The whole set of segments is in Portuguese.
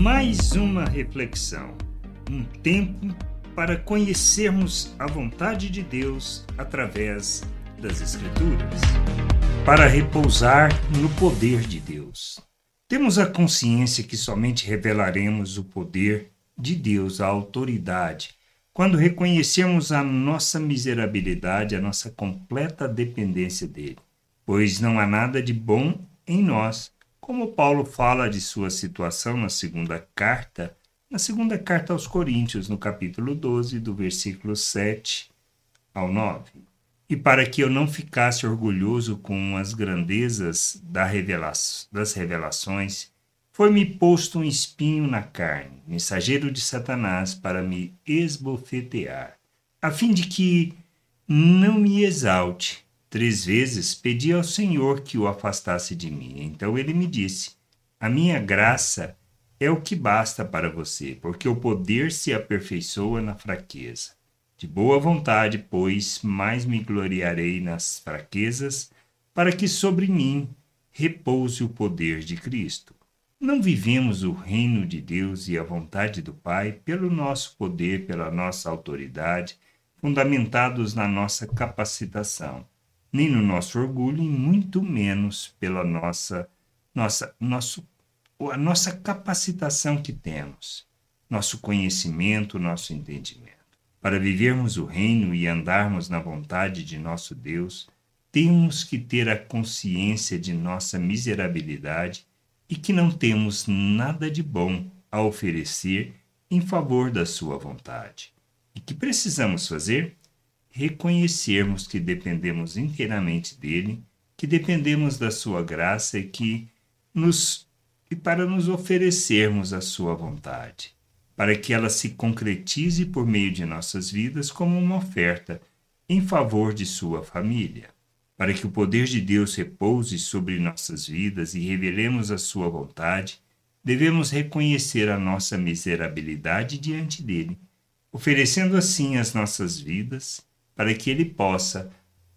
Mais uma reflexão, um tempo para conhecermos a vontade de Deus através das Escrituras, para repousar no poder de Deus. Temos a consciência que somente revelaremos o poder de Deus, a autoridade, quando reconhecemos a nossa miserabilidade, a nossa completa dependência dele, pois não há nada de bom em nós, como Paulo fala de sua situação na segunda carta, na segunda carta aos Coríntios, no capítulo 12, do versículo 7 ao 9. E para que eu não ficasse orgulhoso com as grandezas das revelações, foi-me posto um espinho na carne, mensageiro de Satanás, para me esbofetear, a fim de que não me exalte. Três vezes pedi ao Senhor que o afastasse de mim. Então ele me disse: A minha graça é o que basta para você, porque o poder se aperfeiçoa na fraqueza. De boa vontade, pois, mais me gloriarei nas fraquezas, para que sobre mim repouse o poder de Cristo. Não vivemos o reino de Deus e a vontade do Pai pelo nosso poder, pela nossa autoridade, fundamentados na nossa capacitação, nem no nosso orgulho e muito menos pela nossa nossa nosso a nossa capacitação que temos, nosso conhecimento, nosso entendimento. Para vivermos o reino e andarmos na vontade de nosso Deus, temos que ter a consciência de nossa miserabilidade e que não temos nada de bom a oferecer em favor da Sua vontade. E que precisamos fazer? Reconhecermos que dependemos inteiramente dele, que dependemos da Sua graça e que nos e para nos oferecermos a Sua vontade, para que ela se concretize por meio de nossas vidas como uma oferta em favor de Sua família para que o poder de Deus repouse sobre nossas vidas e revelemos a Sua vontade, devemos reconhecer a nossa miserabilidade diante dele, oferecendo assim as nossas vidas para que ele possa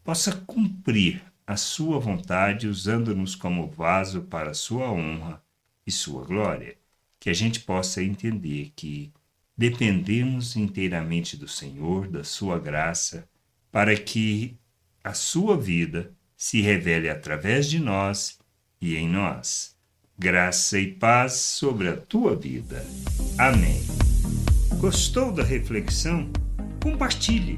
possa cumprir a sua vontade usando-nos como vaso para sua honra e sua glória, que a gente possa entender que dependemos inteiramente do Senhor, da sua graça, para que a sua vida se revele através de nós e em nós. Graça e paz sobre a tua vida. Amém. Gostou da reflexão? Compartilhe.